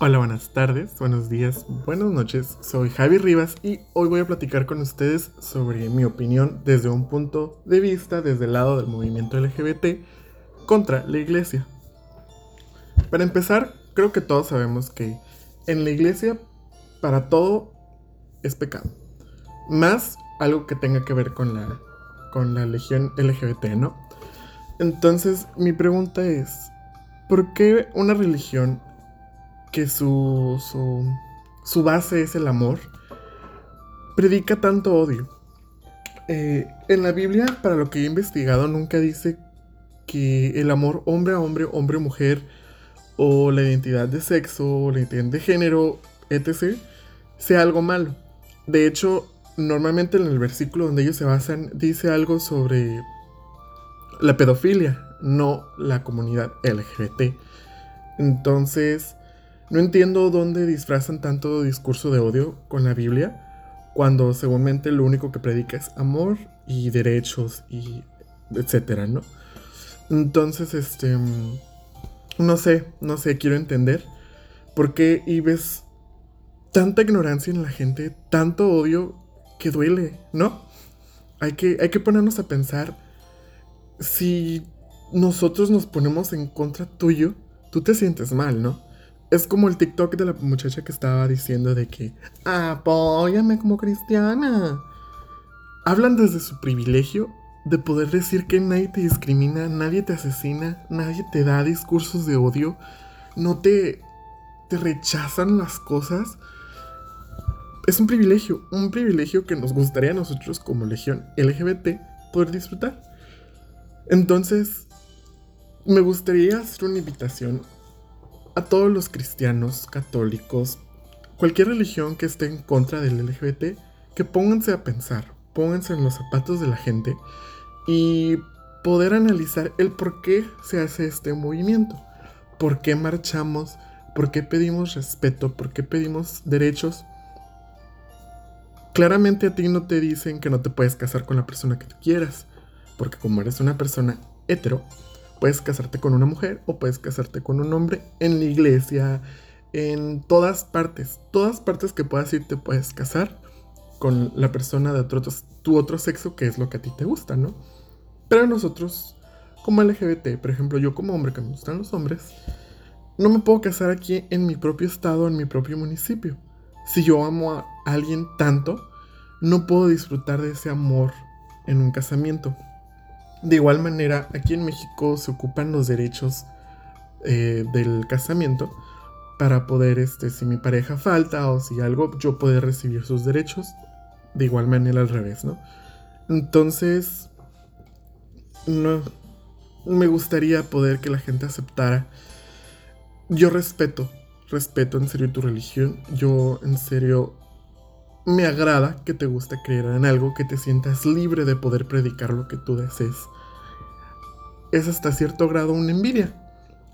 Hola, buenas tardes, buenos días, buenas noches. Soy Javi Rivas y hoy voy a platicar con ustedes sobre mi opinión desde un punto de vista desde el lado del movimiento LGBT contra la iglesia. Para empezar, creo que todos sabemos que en la iglesia para todo es pecado. Más algo que tenga que ver con la, con la legión LGBT, ¿no? Entonces, mi pregunta es, ¿por qué una religión que su, su, base es el amor, predica tanto odio. Eh, en la Biblia, para lo que he investigado, nunca dice que el amor hombre a hombre, hombre a mujer, o la identidad de sexo, o la identidad de género, etc., sea algo malo. De hecho, normalmente en el versículo donde ellos se basan, dice algo sobre la pedofilia, no la comunidad LGBT. Entonces, no entiendo dónde disfrazan tanto discurso de odio con la Biblia, cuando seguramente lo único que predica es amor y derechos y etcétera, ¿no? Entonces, este, no sé, no sé, quiero entender por qué y ves tanta ignorancia en la gente, tanto odio que duele, ¿no? Hay que, hay que ponernos a pensar si nosotros nos ponemos en contra tuyo, tú te sientes mal, ¿no? Es como el TikTok de la muchacha que estaba diciendo de que apóyame como cristiana. Hablan desde su privilegio de poder decir que nadie te discrimina, nadie te asesina, nadie te da discursos de odio, no te, te rechazan las cosas. Es un privilegio, un privilegio que nos gustaría a nosotros como legión LGBT poder disfrutar. Entonces, me gustaría hacer una invitación a todos los cristianos, católicos, cualquier religión que esté en contra del LGBT, que pónganse a pensar, pónganse en los zapatos de la gente y poder analizar el por qué se hace este movimiento, por qué marchamos, por qué pedimos respeto, por qué pedimos derechos. Claramente a ti no te dicen que no te puedes casar con la persona que tú quieras, porque como eres una persona hetero, Puedes casarte con una mujer o puedes casarte con un hombre en la iglesia, en todas partes. Todas partes que puedas ir te puedes casar con la persona de otro, tu otro sexo, que es lo que a ti te gusta, ¿no? Pero nosotros, como LGBT, por ejemplo, yo como hombre que me gustan los hombres, no me puedo casar aquí en mi propio estado, en mi propio municipio. Si yo amo a alguien tanto, no puedo disfrutar de ese amor en un casamiento. De igual manera, aquí en México se ocupan los derechos eh, del casamiento para poder, este, si mi pareja falta o si algo, yo poder recibir sus derechos. De igual manera al revés, ¿no? Entonces, no, me gustaría poder que la gente aceptara. Yo respeto, respeto en serio tu religión. Yo en serio me agrada que te guste creer en algo, que te sientas libre de poder predicar lo que tú desees. Es hasta cierto grado una envidia.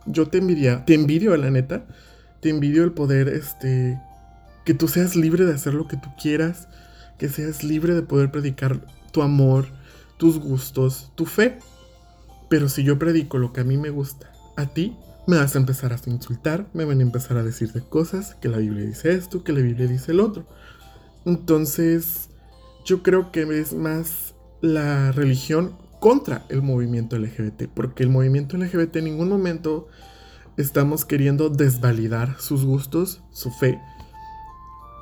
Yo te envidia, te envidio la neta. Te envidio el poder, este, que tú seas libre de hacer lo que tú quieras, que seas libre de poder predicar tu amor, tus gustos, tu fe. Pero si yo predico lo que a mí me gusta, a ti me vas a empezar a insultar, me van a empezar a decir de cosas, que la Biblia dice esto, que la Biblia dice el otro. Entonces, yo creo que es más la religión contra el movimiento LGBT, porque el movimiento LGBT en ningún momento estamos queriendo desvalidar sus gustos, su fe.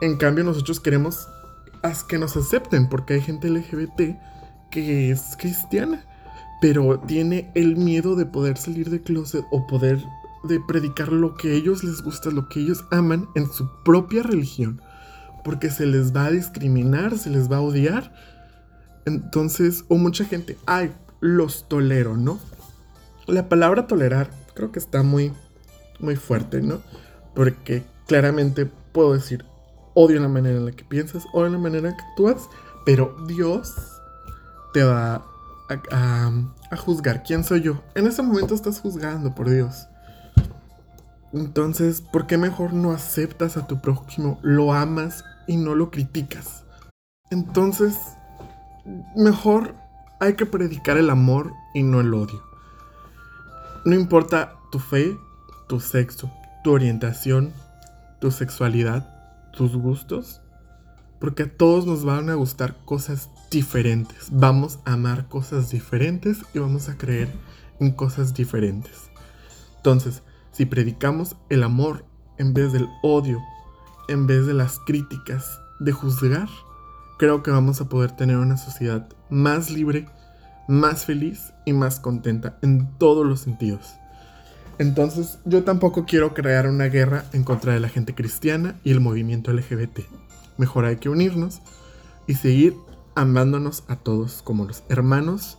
En cambio, nosotros queremos que nos acepten, porque hay gente LGBT que es cristiana, pero tiene el miedo de poder salir de closet o poder de predicar lo que ellos les gusta, lo que ellos aman en su propia religión porque se les va a discriminar, se les va a odiar. Entonces, o mucha gente, ay, los tolero, ¿no? La palabra tolerar creo que está muy, muy fuerte, ¿no? Porque claramente puedo decir, odio la manera en la que piensas, odio la manera en que actúas, pero Dios te va a, a juzgar. ¿Quién soy yo? En ese momento estás juzgando, por Dios. Entonces, ¿por qué mejor no aceptas a tu prójimo, lo amas y no lo criticas. Entonces, mejor hay que predicar el amor y no el odio. No importa tu fe, tu sexo, tu orientación, tu sexualidad, tus gustos, porque a todos nos van a gustar cosas diferentes. Vamos a amar cosas diferentes y vamos a creer en cosas diferentes. Entonces, si predicamos el amor en vez del odio, en vez de las críticas, de juzgar, creo que vamos a poder tener una sociedad más libre, más feliz y más contenta en todos los sentidos. Entonces yo tampoco quiero crear una guerra en contra de la gente cristiana y el movimiento LGBT. Mejor hay que unirnos y seguir amándonos a todos como los hermanos,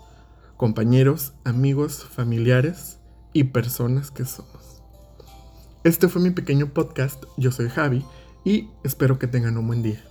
compañeros, amigos, familiares y personas que somos. Este fue mi pequeño podcast, yo soy Javi y espero que tengan un buen día.